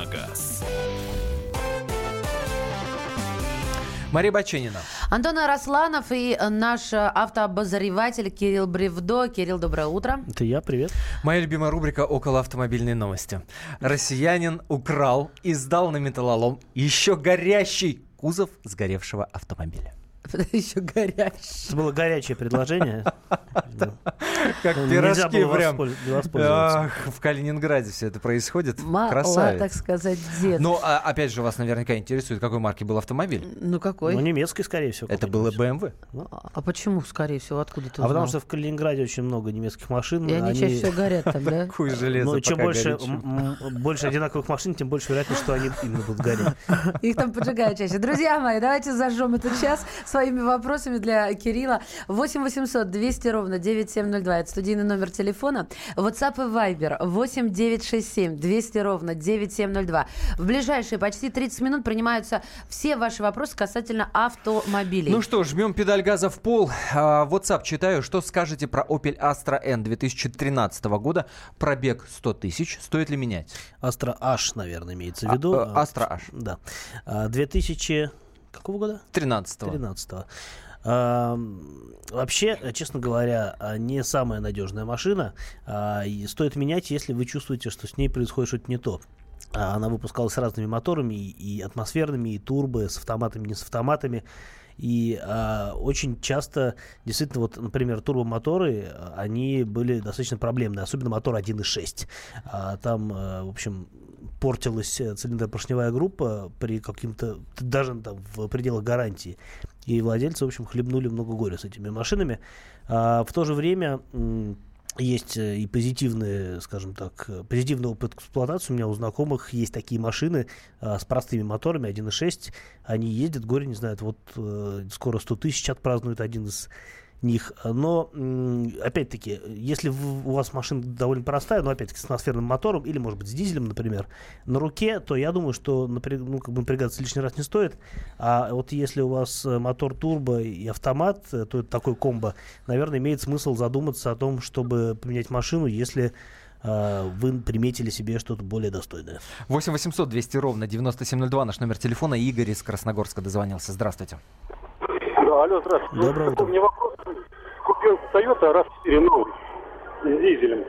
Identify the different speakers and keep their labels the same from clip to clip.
Speaker 1: на газ.
Speaker 2: Мария Баченина.
Speaker 3: Антон Арасланов и наш автообозреватель Кирилл Бревдо. Кирилл, доброе утро.
Speaker 4: Это я, привет.
Speaker 2: Моя любимая рубрика «Около автомобильной новости». Россиянин украл и сдал на металлолом еще горящий кузов сгоревшего автомобиля.
Speaker 3: Еще горячий.
Speaker 4: Это было горячее предложение.
Speaker 2: Как
Speaker 4: Ну,
Speaker 2: пирожки
Speaker 4: нельзя было
Speaker 2: прям. в Калининграде все это происходит. Красавец.
Speaker 3: так сказать, дед.
Speaker 2: Ну, а, опять же, вас наверняка интересует, какой марки был автомобиль.
Speaker 3: Ну какой?
Speaker 4: Ну, немецкий, скорее всего.
Speaker 2: Это было. BMW.
Speaker 3: Ну, А почему, скорее всего, откуда ты
Speaker 4: А потому что в Калининграде очень много немецких машин.
Speaker 3: И они чаще всего горят там, да?
Speaker 2: Какое железо
Speaker 4: Ну, чем
Speaker 2: пока
Speaker 4: больше,
Speaker 2: горячее.
Speaker 4: одинаковых машин, тем больше вероятность, что они именно будут гореть.
Speaker 3: Их там поджигают чаще. Друзья мои, давайте зажжем этот час своими вопросами для Кирилла. 8 800 200 ровно 9702. Это студийный номер телефона. WhatsApp и Viber 8 967 200 ровно 9702. В ближайшие почти 30 минут принимаются все ваши вопросы касательно автомобилей.
Speaker 2: Ну что, жмем педаль газа в пол. А, WhatsApp читаю. Что скажете про Opel Astra N 2013 года? Пробег 100 тысяч. Стоит ли менять?
Speaker 4: Astra H, наверное, имеется в
Speaker 2: А,
Speaker 4: виду.
Speaker 2: э, Astra H.
Speaker 4: Да. А, 2000... Какого года?
Speaker 2: 13
Speaker 4: 13 Вообще, честно говоря, а, не самая надежная машина. А, и Стоит менять, если вы чувствуете, что с ней происходит что-то не то. А, Она выпускалась с разными моторами, и атмосферными, и турбо, с автоматами, не с автоматами. И а, очень часто, действительно, вот, например, турбомоторы, а, они были достаточно проблемные, особенно мотор 1.6. А, там, а, в общем, портилась э, цилиндропоршневая группа при каким-то, даже там в пределах гарантии. И владельцы, в общем, хлебнули много горя с этими машинами. А, в то же время есть э, и позитивные, скажем так, э, позитивный опыт эксплуатации. У меня у знакомых есть такие машины а, с простыми моторами 1.6. Они ездят, горе не знают. Вот э, скоро 100 тысяч отпразднует один из них. Но, опять-таки, если у вас машина довольно простая, но, опять-таки, с атмосферным мотором или, может быть, с дизелем, например, на руке, то я думаю, что ну, как бы напрягаться лишний раз не стоит. А вот если у вас э, мотор турбо и автомат, э, то это такой комбо, наверное, имеет смысл задуматься о том, чтобы поменять машину, если э, вы приметили себе что-то более достойное.
Speaker 2: 8 800 200 ровно 9702 наш номер телефона. Игорь из Красногорска дозвонился. Здравствуйте.
Speaker 5: Да, алло, здравствуйте.
Speaker 4: Доброе утро.
Speaker 5: У меня вопрос. Купил Toyota RAV4 новый с дизелем.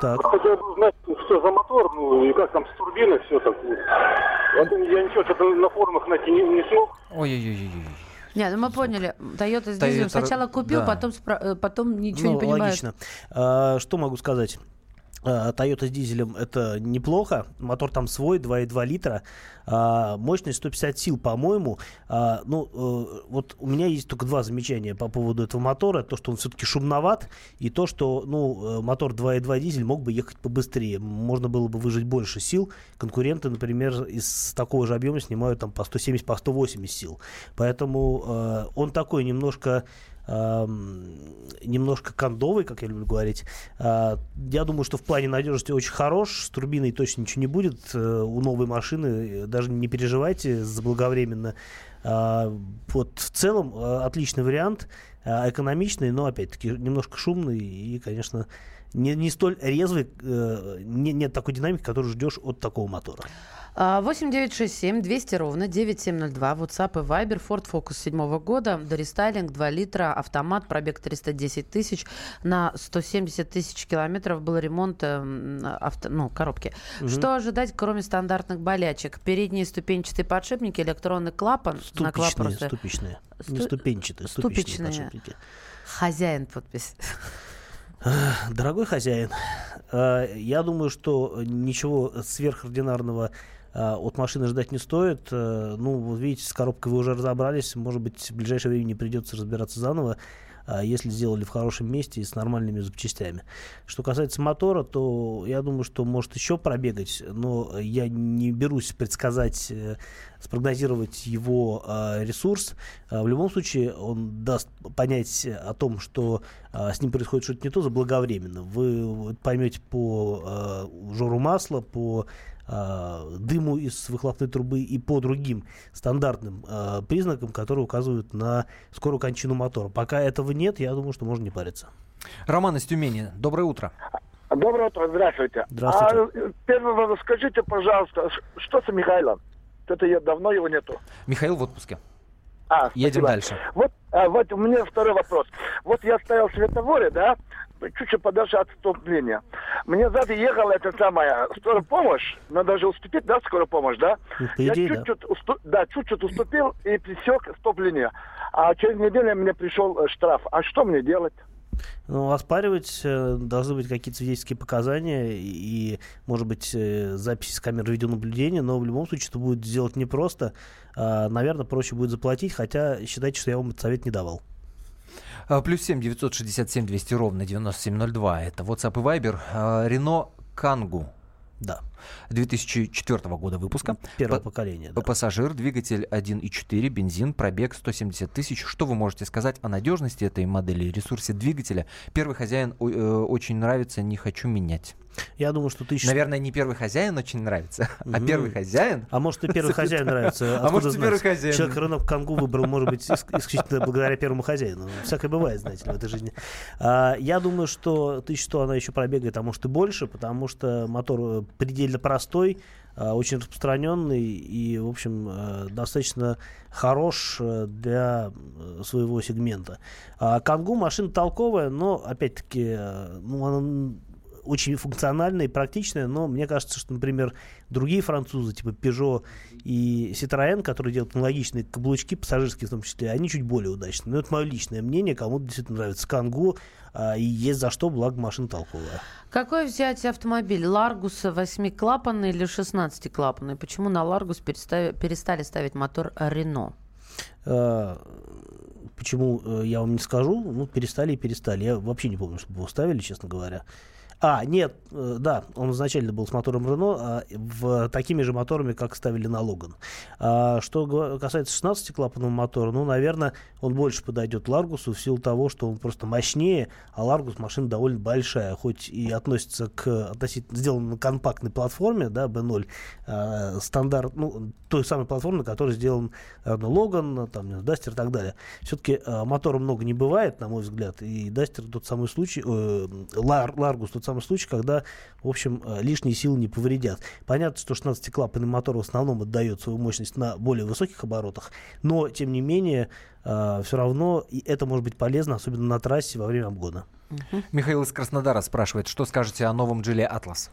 Speaker 4: Так.
Speaker 5: Хотел бы узнать, что за мотор, ну и как там с турбиной все так. Вот. Вот я ничего что-то на форумах найти не, не смог.
Speaker 2: Ой-ой-ой.
Speaker 3: Не, ну мы поняли. Toyota с
Speaker 2: Toyota,
Speaker 3: дизелем сначала купил,
Speaker 2: да.
Speaker 3: потом, спра- э, потом ничего не
Speaker 4: Ну,
Speaker 3: понимает.
Speaker 4: логично. А, что могу сказать? А, Toyota с дизелем это неплохо. Мотор там свой, 2,2 литра. А, мощность 150 сил, по-моему. А, ну, э, вот у меня есть только два замечания по поводу этого мотора. То, что он все-таки шумноват, и то, что ну, э, мотор 2,2 дизель мог бы ехать побыстрее. Можно было бы выжать больше сил. Конкуренты, например, из такого же объема снимают там по 170, по 180 сил. Поэтому э, он такой немножко немножко кондовый, как я люблю говорить. А, Я думаю, что в плане надежности очень хорош. С турбиной точно ничего не будет. Э, У новой машины э, даже не переживайте заблаговременно. А, Вот в целом э, отличный вариант, экономичный, но опять-таки немножко шумный и, конечно, не, не столь резвый, э, не- нет такой динамики, которую ждешь от такого мотора.
Speaker 3: А, 8 967 200 ровно 9702. WhatsApp и Viber. Ford Focus седьмого года. Дорестайлинг 2 литра. Автомат. Пробег 310 тысяч. На 170 тысяч километров был ремонт эм, авто, ну, коробки. Что ожидать, кроме стандартных болячек? Передние ступенчатые подшипники, электронный клапан.
Speaker 4: Ступичные,
Speaker 3: вопроса.
Speaker 4: ступичные. Не
Speaker 3: Сту-
Speaker 4: ступенчатые, ступичные
Speaker 3: ступичные.
Speaker 4: подшипники.
Speaker 3: Хозяин подпись.
Speaker 4: Дорогой хозяин, э, я думаю, что ничего сверхординарного э, от машины ждать не стоит. Э, Ну, вот видите, с коробкой вы уже разобрались. Может быть, в ближайшее время не придется разбираться заново, а если сделали в хорошем месте и с нормальными запчастями. Что касается мотора, то я думаю, что может еще пробегать, но я не берусь предсказать, э, спрогнозировать его э, ресурс. Э, В любом случае, он даст понять о том, что с ним происходит что-то не то заблаговременно. Вы поймете по жору масла, по э, дыму из выхлопной трубы и по другим стандартным э, признакам, которые указывают на скорую кончину мотора. Пока этого нет, я думаю, что можно не париться.
Speaker 2: Роман из Тюмени. Доброе утро.
Speaker 1: Доброе утро, здравствуйте.
Speaker 4: Здравствуйте.
Speaker 1: А, э, первый вопрос, скажите, пожалуйста, что с Михаилом? Это я давно его нету.
Speaker 2: Михаил в отпуске.
Speaker 1: А,
Speaker 2: Едем
Speaker 1: спасибо.
Speaker 2: дальше.
Speaker 1: Вот, а, вот у меня второй вопрос. Вот я стоял в светофоре, да, чуть-чуть подальше от вступления. Мне сзади ехала эта самая скорая помощь. Надо же уступить, да, скорая помощь, да?
Speaker 4: По
Speaker 1: я
Speaker 4: идее, да.
Speaker 1: чуть-чуть, усту- да, чуть-чуть уступил и пресек стоп-линию. А через неделю мне пришел э, штраф. А что мне делать?
Speaker 4: Ну, оспаривать э, должны быть какие-то свидетельские показания и, и, может быть, э, записи с камер видеонаблюдения, но в любом случае это будет сделать непросто. А, наверное, проще будет заплатить, хотя считайте, что я вам этот совет не давал.
Speaker 2: А, Плюс семь девятьсот шестьдесят семь двести ровно девяносто семь ноль два. Это WhatsApp и Viber. А, Рено Кангу
Speaker 4: Да,
Speaker 2: 2004 года выпуска.
Speaker 4: первое
Speaker 2: По-
Speaker 4: поколение. да.
Speaker 2: Пассажир, двигатель 1.4, бензин, пробег 170 тысяч. Что вы можете сказать о надежности этой модели, ресурсе двигателя? Первый хозяин э, очень нравится, не хочу менять.
Speaker 4: Я думаю, что ты...
Speaker 2: Наверное, не первый хозяин очень нравится, а
Speaker 4: Мгм.
Speaker 2: первый хозяин.
Speaker 4: А может, и первый хозяин нравится.
Speaker 2: А может, и первый хозяин.
Speaker 4: Человек рынок Кангу выбрал, может быть, ис- исключительно благодаря первому хозяину. Всякое бывает, знаете ли, в этой жизни. А, я думаю, что 1100 она еще пробегает, а может и больше, потому что мотор э, предельно простой, а, очень распространенный и, в общем, э, достаточно хорош э, для э, своего сегмента. А Кангу машина толковая, но, опять-таки, э, ну, она очень функциональная и практичная, но мне кажется, что, например, другие французы, типа Peugeot и Citroën, которые делают аналогичные каблучки, пассажирские в том числе, они чуть более удачные. Но это мое личное мнение, кому-то действительно нравится Кангу, а, и есть за что, благо машина толковая.
Speaker 3: Какой взять автомобиль? Ларгус 8-клапанный или 16-клапанный? Почему на Ларгус перестали, перестали ставить мотор Рено?
Speaker 4: А, Почему э, я вам не скажу? Ну, перестали и перестали. Я вообще не помню, чтобы его ставили, честно говоря. А, нет, э, да, он изначально был с мотором Рено, а в, такими же моторами, как ставили на Логан. А, что касается 16-клапанного мотора, ну, наверное, он больше подойдет Ларгусу в силу того, что он просто мощнее, а Ларгус машина довольно большая, хоть и относится к относительно сделан на компактной платформе, да, B0, а, стандарт, ну, той самой платформы, на которой сделан Рено Логан, там, Дастер и так далее. Все-таки мотора много не бывает, на мой взгляд, и Дастер тот самый случай, э, Лар, Ларгус тот самый случай, когда, в общем, э, лишние силы не повредят. Понятно, что 16-клапанный мотор в основном отдает свою мощность на более высоких оборотах, но, тем не менее, все равно и это может быть полезно, особенно на трассе во время обгона.
Speaker 2: Михаил из Краснодара спрашивает, что скажете о новом Geely Atlas?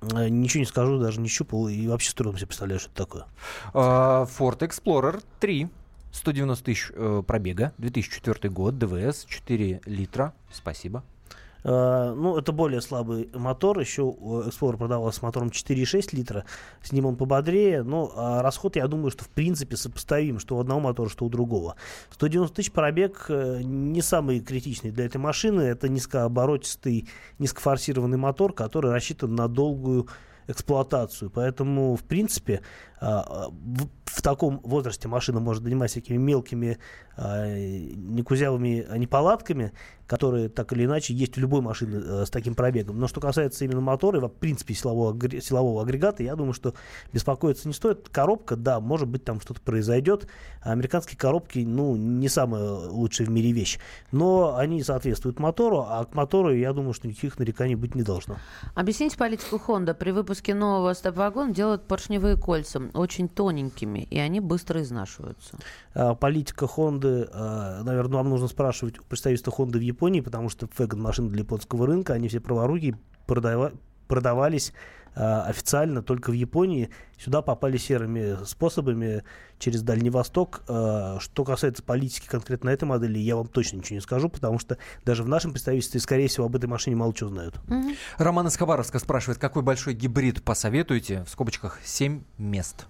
Speaker 4: Э, Ничего не скажу, даже не щупал, и вообще с трудом себе представляю, что это такое.
Speaker 2: Ford Explorer 3. 190 тысяч э, пробега, 2004 год, ДВС, 4 литра. Спасибо.
Speaker 4: Э, Ну, это более слабый мотор. Еще у Explorer продавался с мотором 4,6 литра. С ним он пободрее. Но а, расход, я думаю, что в принципе сопоставим, что у одного мотора, что у другого. 190 тысяч пробег э, не самый критичный для этой машины. Это низкооборотистый, низкофорсированный мотор, который рассчитан на долгую эксплуатацию. Поэтому, в принципе, в, в таком возрасте машина может заниматься всякими мелкими а, некузявыми неполадками, которые так или иначе есть у любой машины э, с таким пробегом. Но что касается именно мотора и, в принципе, силового, силового агрегата, я думаю, что беспокоиться не стоит. Коробка, да, может быть, там что-то произойдет. А американские коробки, ну, не самая лучшая в мире вещь. Но они соответствуют мотору, а к мотору, я думаю, что никаких нареканий быть не должно.
Speaker 3: Объясните политику Honda. При выпуске нового стоп-вагона делают поршневые кольца очень тоненькими, и они быстро изнашиваются.
Speaker 4: А, политика Honda, а, наверное, вам нужно спрашивать у представительства Honda в Японии, потому что Фэган машины для японского рынка, они все праворуки продава- продавались официально только в Японии. Сюда попали серыми способами через Дальний Восток. А, Что касается политики конкретно этой модели, я вам точно ничего не скажу, потому что даже в нашем представительстве, скорее всего, об этой машине мало чего знают.
Speaker 2: Роман из Хабаровска спрашивает, какой большой гибрид посоветуете? В скобочках 7 мест.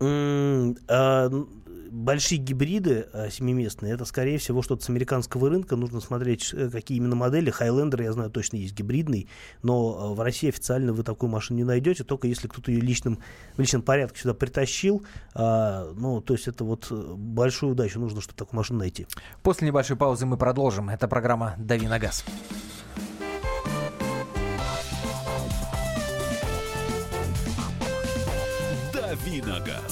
Speaker 4: А, н- Большие гибриды а, семиместные, это, скорее всего, что-то с американского рынка. Нужно смотреть, э, какие именно модели. Highlander, я знаю, точно есть гибридный, но а, в России официально вы такую машину не найдете, только если кто-то ее личным, в личном порядке сюда притащил. А, Ну, то есть это вот э, большую удачу нужно, чтобы такую машину найти.
Speaker 2: После небольшой паузы мы продолжим. Это программа «Дави на газ».
Speaker 6: Давиногаз.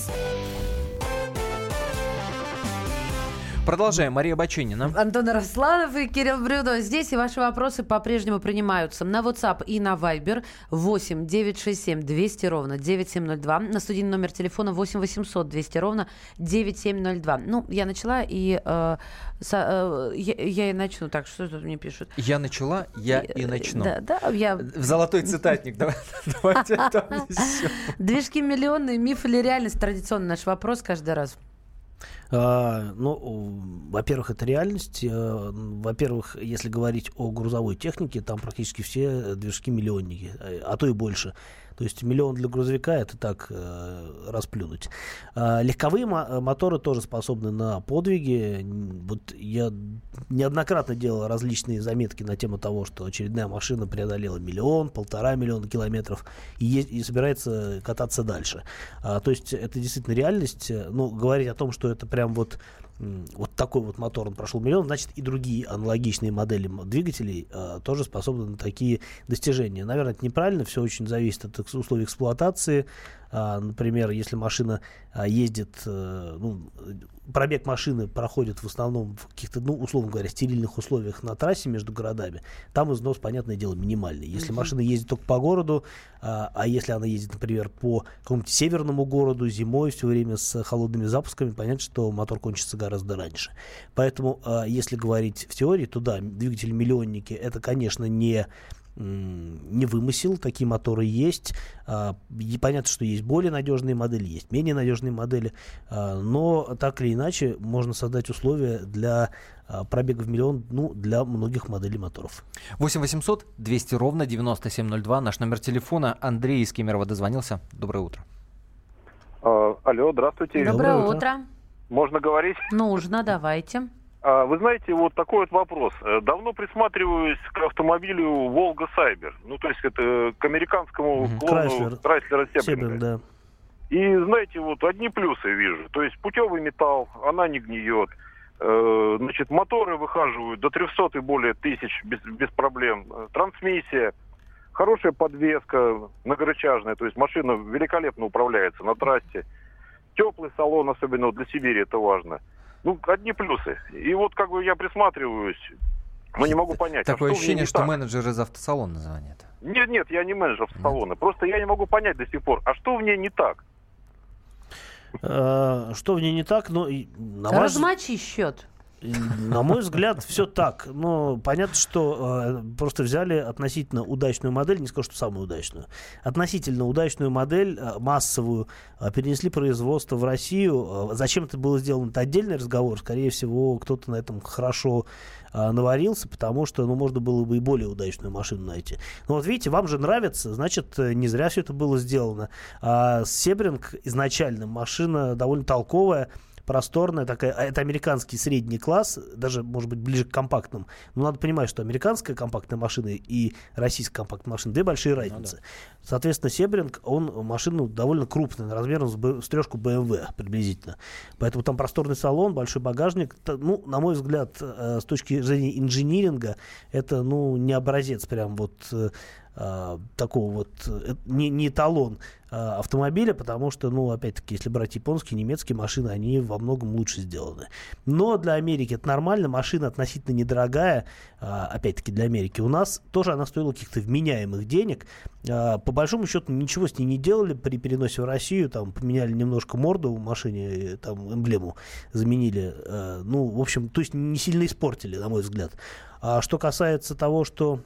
Speaker 2: Продолжаем. Мария Баченина.
Speaker 3: Антон Росланов и Кирилл Брюдо. Здесь и ваши вопросы по-прежнему принимаются на WhatsApp и на Viber 8 967 200 ровно 9702. На студийный номер телефона 8 800 200 ровно 9702. Ну, я начала и э, со- э, я, я и начну. Так, что тут мне пишут?
Speaker 2: Я начала, я и начну.
Speaker 3: Да, да, я...
Speaker 2: В золотой цитатник. Давай- Давайте.
Speaker 3: Движки миллионные, миф или реальность? Традиционный наш вопрос каждый раз.
Speaker 4: А, ну, во-первых, это реальность. Э, Во-первых, если говорить о грузовой технике, там практически все движки миллионники, э, а то и больше. То есть миллион для грузовика это так э, расплюнуть. А, легковые мо- э, моторы тоже способны на подвиги. Вот я неоднократно делал различные заметки на тему того, что очередная машина преодолела миллион, полтора миллиона километров и, е- и собирается кататься дальше. А, то есть это действительно реальность. Э, Ну, говорить о том, что это прям вот вот такой вот мотор, он прошел миллион, значит и другие аналогичные модели двигателей э, тоже способны на такие достижения. Наверное, это неправильно, все очень зависит от условий эксплуатации. А, например, если машина а, ездит, э, ну, э, пробег машины проходит в основном в каких-то, ну, условно говоря, стерильных условиях на трассе между городами, там износ, понятное дело, минимальный. Если машина ездит только по городу, а, а если она ездит, например, по какому-нибудь северному городу зимой все время с холодными запусками, понятно, что мотор кончится гораздо раньше. Поэтому, а, если говорить в теории, то да, двигатели-миллионники это, конечно, не не вымысел, такие моторы есть. А, и понятно, что есть более надежные модели, есть менее надежные модели, а, но так или иначе можно создать условия для а, пробега в миллион, ну, для многих моделей моторов.
Speaker 2: 8 800 200 ровно 9702. Наш номер телефона. Андрей из Кемерово дозвонился. Доброе утро.
Speaker 5: А, алло, здравствуйте.
Speaker 3: Доброе
Speaker 4: утро.
Speaker 3: утро.
Speaker 5: Можно говорить?
Speaker 3: Нужно, давайте.
Speaker 5: А, Вы знаете, вот такой вот вопрос. Э, Давно присматриваюсь к автомобилю Волга Сайбер. Ну, то есть это к американскому
Speaker 2: Мгм.
Speaker 5: клону
Speaker 4: Крайслер.
Speaker 5: Крайслера Себринга.
Speaker 4: да.
Speaker 5: И знаете, вот одни плюсы вижу. То есть путевый металл, она не гниет. Э, Значит, моторы выхаживают до 300 и более тысяч без, без проблем. Э, Трансмиссия, хорошая подвеска многорычажная, то есть машина великолепно управляется на трассе. Теплый салон, особенно для Сибири, это важно. Ну, одни плюсы. И вот как бы я присматриваюсь, но не могу понять. а
Speaker 2: Такое
Speaker 5: что ней
Speaker 2: ощущение, что
Speaker 5: так?
Speaker 2: менеджер из автосалона звонит.
Speaker 5: Нет, нет, я не менеджер автосалона. Просто я не могу понять до сих пор, а что в ней не так?
Speaker 4: А, Что в ней не так? Ну, на
Speaker 3: Размочи счет.
Speaker 4: На мой взгляд, все так. Но понятно, что э, просто взяли относительно удачную модель, не скажу, что самую удачную, относительно удачную модель, э, массовую, э, перенесли производство в Россию. Э, зачем это было сделано, это отдельный разговор. Скорее всего, кто-то на этом хорошо э, наварился, потому что, ну, можно было бы и более удачную машину найти. Но вот видите, вам же нравится, значит, э, не зря все это было сделано. А Себринг изначально машина довольно толковая, просторная такая, а это американский средний класс, даже, может быть, ближе к компактным. Но надо понимать, что американская компактная машина и российская компактная машина две большие разницы. Соответственно, Себринг, он машина довольно крупная, размером с, Б- с трешку BMW приблизительно. Поэтому там просторный салон, большой багажник. Ну, на мой взгляд, э, с точки зрения инжиниринга, это, ну, не образец прям вот э, а, такого вот э, не, не эталон автомобиля, потому что, ну, опять-таки, если брать японские, немецкие машины, они во многом лучше сделаны. Но для Америки это нормально, машина относительно недорогая, а, опять-таки, для Америки. У нас тоже она стоила каких-то вменяемых денег. А, По большому счету ничего с ней не делали при переносе в Россию, там поменяли немножко морду в машине, э, там эмблему заменили. э, Ну, в общем, то есть не сильно испортили, на мой взгляд. А что касается того, что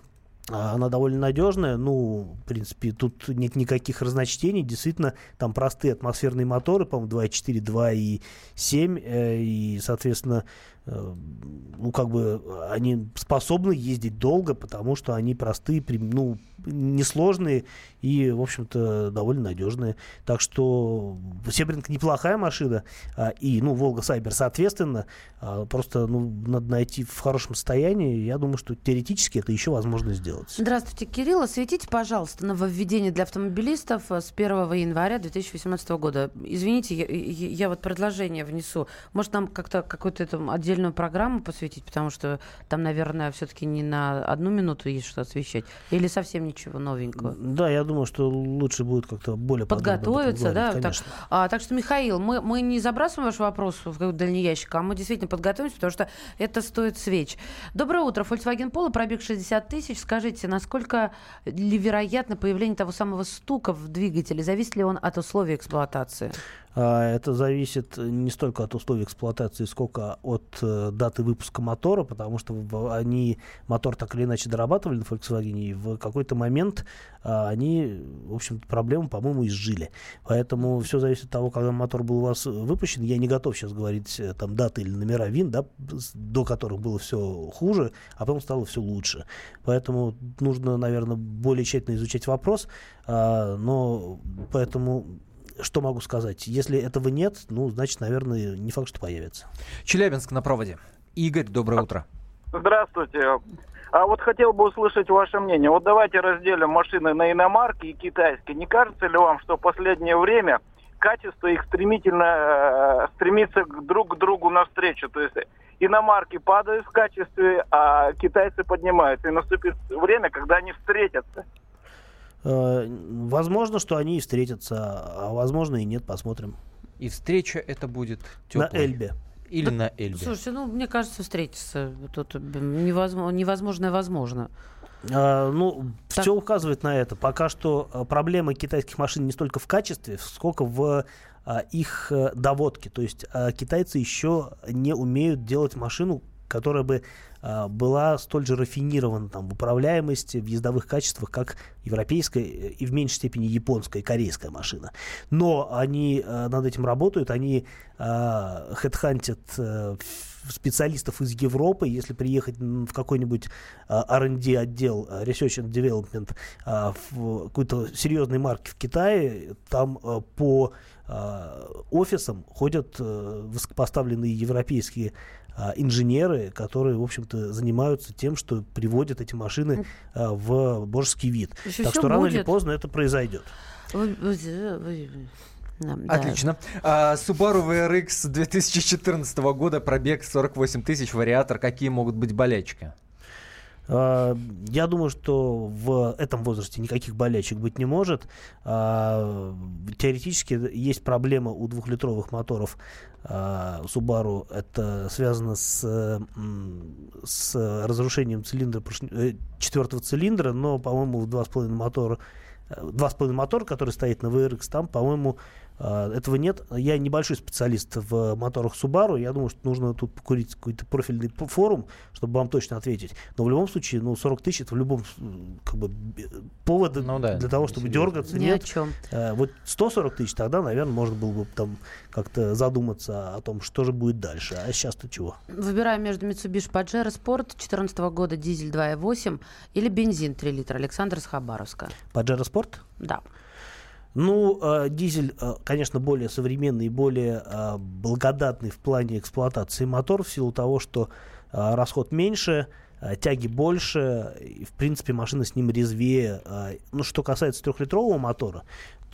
Speaker 4: Она довольно надежная, ну, в принципе, тут нет никаких разночтений, действительно, там простые атмосферные моторы, по-моему, 2.4, 2.7, э, и, соответственно, ну, как бы они способны ездить долго, потому что они простые, ну, несложные и, в общем-то, довольно надежные. Так что Себринг неплохая машина, а, и, ну, Волга Сайбер, соответственно, а, просто, ну, надо найти в хорошем состоянии. Я думаю, что теоретически это еще возможно сделать.
Speaker 3: Здравствуйте, Кирилл. Осветите, пожалуйста, нововведение для автомобилистов с 1 января 2018 года. Извините, я, я вот предложение внесу. Может, нам как-то какую-то там отдельную программу посвятить, потому что там, наверное, все-таки не на одну минуту есть что освещать. Или совсем ничего новенького?
Speaker 4: Да, я думаю, что лучше будет как-то более
Speaker 3: подготовиться, да. Так, а, так что, Михаил, мы, мы не забрасываем ваш вопрос в дальний ящик, а мы действительно подготовимся, потому что это стоит свеч. Доброе утро. Volkswagen Polo, пробег 60 тысяч. Скажите, насколько ли вероятно появление того самого стука в двигателе? Зависит ли он от условий эксплуатации?
Speaker 4: А, это зависит не столько от условий эксплуатации, сколько от э, даты выпуска мотора, потому что они мотор так или иначе дорабатывали на Volkswagen, и в какой-то момент а, они, в общем проблему, по-моему, изжили. Поэтому все зависит от того, когда мотор был у вас выпущен. Я не готов сейчас говорить э, там даты или номера ВИН, да, до которых было все хуже, а потом стало все лучше. Поэтому нужно, наверное, более тщательно изучать вопрос. А, но поэтому что могу сказать? Если этого нет, ну, значит, наверное, не факт, что появится.
Speaker 2: Челябинск на проводе. Игорь, доброе утро.
Speaker 7: Здравствуйте. А вот хотел бы услышать ваше мнение. Вот давайте разделим машины на иномарки и китайские. Не кажется ли вам, что в последнее время качество их стремительно э, стремится друг к другу навстречу? То есть иномарки падают в качестве, а китайцы поднимаются. И наступит время, когда они встретятся.
Speaker 4: Э, возможно, что они и встретятся, а возможно и нет, посмотрим.
Speaker 2: И встреча это будет теплой.
Speaker 4: На Эльбе.
Speaker 2: Или да, на Эльбе.
Speaker 3: Слушайте, ну, мне кажется, встретиться тут невозможно, невозможное возможно.
Speaker 4: А, ну, так. все указывает на это. Пока что э, проблема китайских машин не столько в качестве, сколько в а, их э, доводке. То есть а, китайцы еще не умеют делать машину, которая бы была столь же рафинирована там, в управляемости, в ездовых качествах, как европейская э, и в меньшей степени японская и корейская машина. Но они а, над этим работают, они хедхантят специалистов из Европы, если приехать в какой-нибудь R&D отдел, Research and Development, в какой-то серьезной марки в Китае, там по офисам ходят высокопоставленные европейские а, инженеры, которые, в общем-то, занимаются тем, что приводят эти машины а, в божеский вид. Еще так что рано будет. или поздно это произойдет.
Speaker 2: Да. Отлично. А, Subaru VRX 2014 года, пробег 48 тысяч, вариатор. Какие могут быть болячки?
Speaker 4: А, я думаю, что в этом возрасте никаких болячек быть не может. Теоретически есть проблема у двухлитровых моторов а, Subaru. Это связано с, с разрушением цилиндра, э, четвертого цилиндра, но, по-моему, в 2,5 мотор, 2,5 мотор, который стоит на VRX, там, по-моему, этого нет. Я небольшой специалист в моторах Subaru. Я думаю, что нужно тут покурить какой-то профильный форум, чтобы вам точно ответить. Но в любом случае, ну, 40 тысяч это в любом как бы повод ну, да, для того, чтобы серьезно. дергаться.
Speaker 3: Ни
Speaker 4: нет.
Speaker 3: о чем.
Speaker 4: А, вот 140 тысяч тогда, наверное, можно было бы там как-то задуматься о том, что же будет дальше. А сейчас-то чего?
Speaker 3: Выбираем между Mitsubishi Pajero Sport 2014 года дизель 2.8 или бензин 3 литра. Александр из Хабаровска.
Speaker 4: Pajero Sport?
Speaker 3: Да.
Speaker 4: Ну, э, дизель, э, конечно, более современный и более э, благодатный в плане эксплуатации мотор в силу того, что э, расход меньше, тяги больше, и, в принципе, машина с ним резвее. Э, ну, что касается трехлитрового мотора,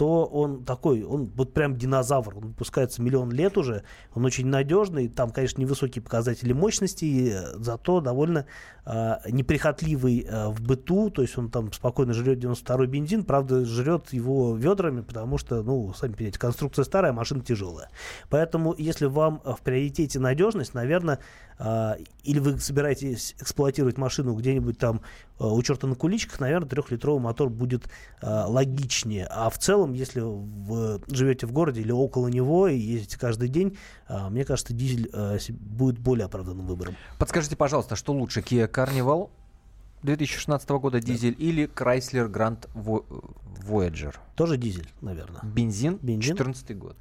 Speaker 4: то он такой, он вот прям динозавр, он выпускается миллион лет уже, он очень надежный, там, конечно, невысокие показатели мощности, зато довольно э, неприхотливый э, в быту, то есть он там спокойно жрет 92-й бензин, правда, жрет его ведрами, потому что, ну, сами понимаете, конструкция старая, машина тяжелая. Поэтому, если вам в приоритете надежность, наверное, э, или вы собираетесь эксплуатировать машину где-нибудь там э, у черта на куличках, наверное, трехлитровый мотор будет э, логичнее. А в целом если вы живете в городе или около него и ездите каждый день, мне кажется, дизель будет более оправданным выбором.
Speaker 2: Подскажите, пожалуйста, что лучше, Kia Carnival 2016 года дизель да. или Chrysler Grand Voyager?
Speaker 4: Тоже дизель, наверное.
Speaker 2: Бензин, Бензин. 14 год.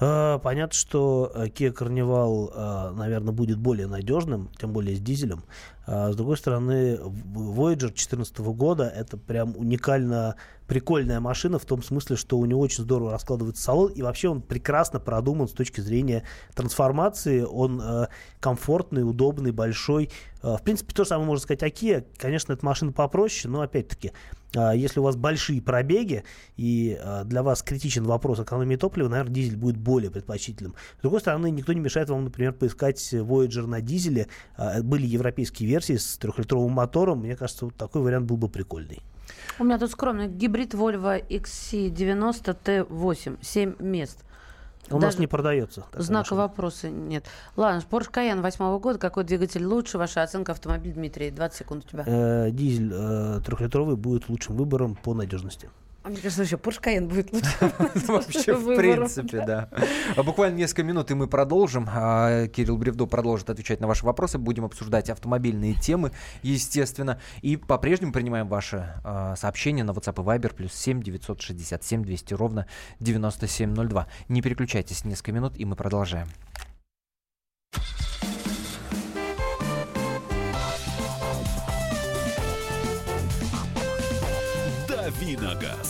Speaker 4: Э, Понятно, что Kia Carnival, наверное, будет более надежным, тем более с дизелем. А С другой стороны, Voyager 2014 года это прям уникально прикольная машина в том смысле, что у него очень здорово раскладывается салон, и вообще он прекрасно продуман с точки зрения трансформации. Он э, комфортный, удобный, большой. Э, в принципе, то же самое можно сказать о Kia. Конечно, эта машина попроще, но опять-таки, а, если у вас большие пробеги и а, для вас критичен вопрос экономии топлива, наверное, дизель будет более предпочтительным. С другой стороны, никто не мешает вам, например, поискать Voyager на дизеле. А, Были европейские версии с трехлитровым мотором. Мне кажется, вот такой вариант был бы прикольный.
Speaker 3: У меня тут скромный гибрид Volvo XC90 T8. 7 мест.
Speaker 4: У нас
Speaker 3: Даже
Speaker 4: не продается.
Speaker 3: Знака
Speaker 4: машина.
Speaker 3: вопроса нет. Ладно, Porsche Cayenne 8 года. Какой двигатель лучше? Ваша оценка автомобиля, Дмитрий. 20 секунд у тебя.
Speaker 4: Э, Дизель э, трехлитровый будет лучшим выбором по надежности.
Speaker 3: А мне кажется, вообще Porsche Cayenne будет лучше.
Speaker 2: Вообще, в принципе, да. А Буквально несколько минут, и мы продолжим. А, Кирилл Бревдо продолжит отвечать на ваши вопросы. Будем обсуждать автомобильные темы, естественно. И по-прежнему принимаем ваши а, сообщения на WhatsApp и Viber. Плюс 7 967 200 ровно 9702. Не переключайтесь несколько минут, и мы продолжаем.
Speaker 8: Давиногаз.